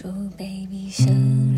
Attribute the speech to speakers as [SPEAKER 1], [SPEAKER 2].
[SPEAKER 1] 祝 baby 生日